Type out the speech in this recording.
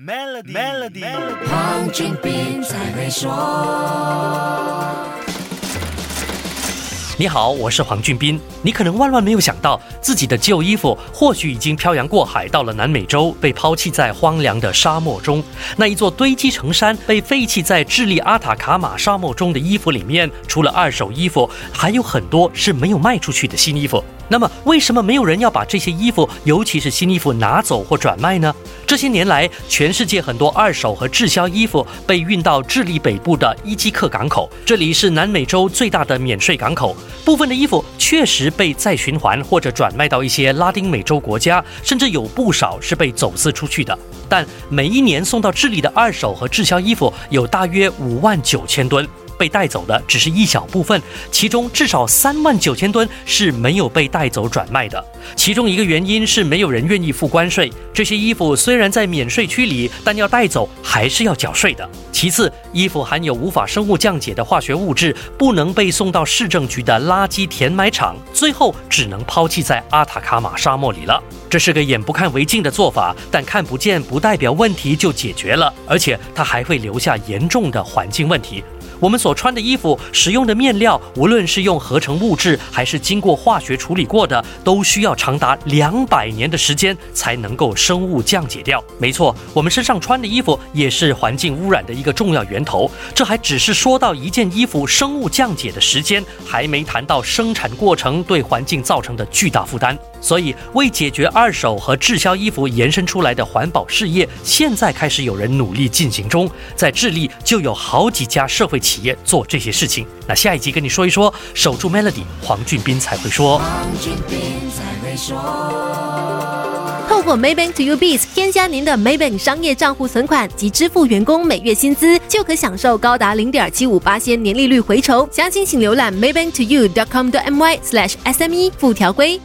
Melody，Melody，黄俊斌才会说。你好，我是黄俊斌。你可能万万没有想到，自己的旧衣服或许已经漂洋过海到了南美洲，被抛弃在荒凉的沙漠中。那一座堆积成山、被废弃在智利阿塔卡马沙漠中的衣服里面，除了二手衣服，还有很多是没有卖出去的新衣服。那么，为什么没有人要把这些衣服，尤其是新衣服拿走或转卖呢？这些年来，全世界很多二手和滞销衣服被运到智利北部的伊基克港口，这里是南美洲最大的免税港口。部分的衣服确实被再循环或者转卖到一些拉丁美洲国家，甚至有不少是被走私出去的。但每一年送到智利的二手和滞销衣服有大约五万九千吨。被带走的只是一小部分，其中至少三万九千吨是没有被带走转卖的。其中一个原因是没有人愿意付关税。这些衣服虽然在免税区里，但要带走还是要缴税的。其次，衣服含有无法生物降解的化学物质，不能被送到市政局的垃圾填埋场，最后只能抛弃在阿塔卡马沙漠里了。这是个眼不看为净的做法，但看不见不代表问题就解决了，而且它还会留下严重的环境问题。我们所穿的衣服使用的面料，无论是用合成物质还是经过化学处理过的，都需要长达两百年的时间才能够生物降解掉。没错，我们身上穿的衣服也是环境污染的一个重要源头。这还只是说到一件衣服生物降解的时间，还没谈到生产过程对环境造成的巨大负担。所以，为解决二手和滞销衣服延伸出来的环保事业，现在开始有人努力进行中。在智利，就有好几家社会企业做这些事情。那下一集跟你说一说，守住 Melody，黄俊斌才会说。黄俊斌才会说。透过 maybanktoyoubis 添加您的 Maybank 商业账户存款及支付员工每月薪资，就可享受高达零点七五八仙年利率回酬。详情请浏览 Maybank To You dot com 的 MY slash SME 附条规。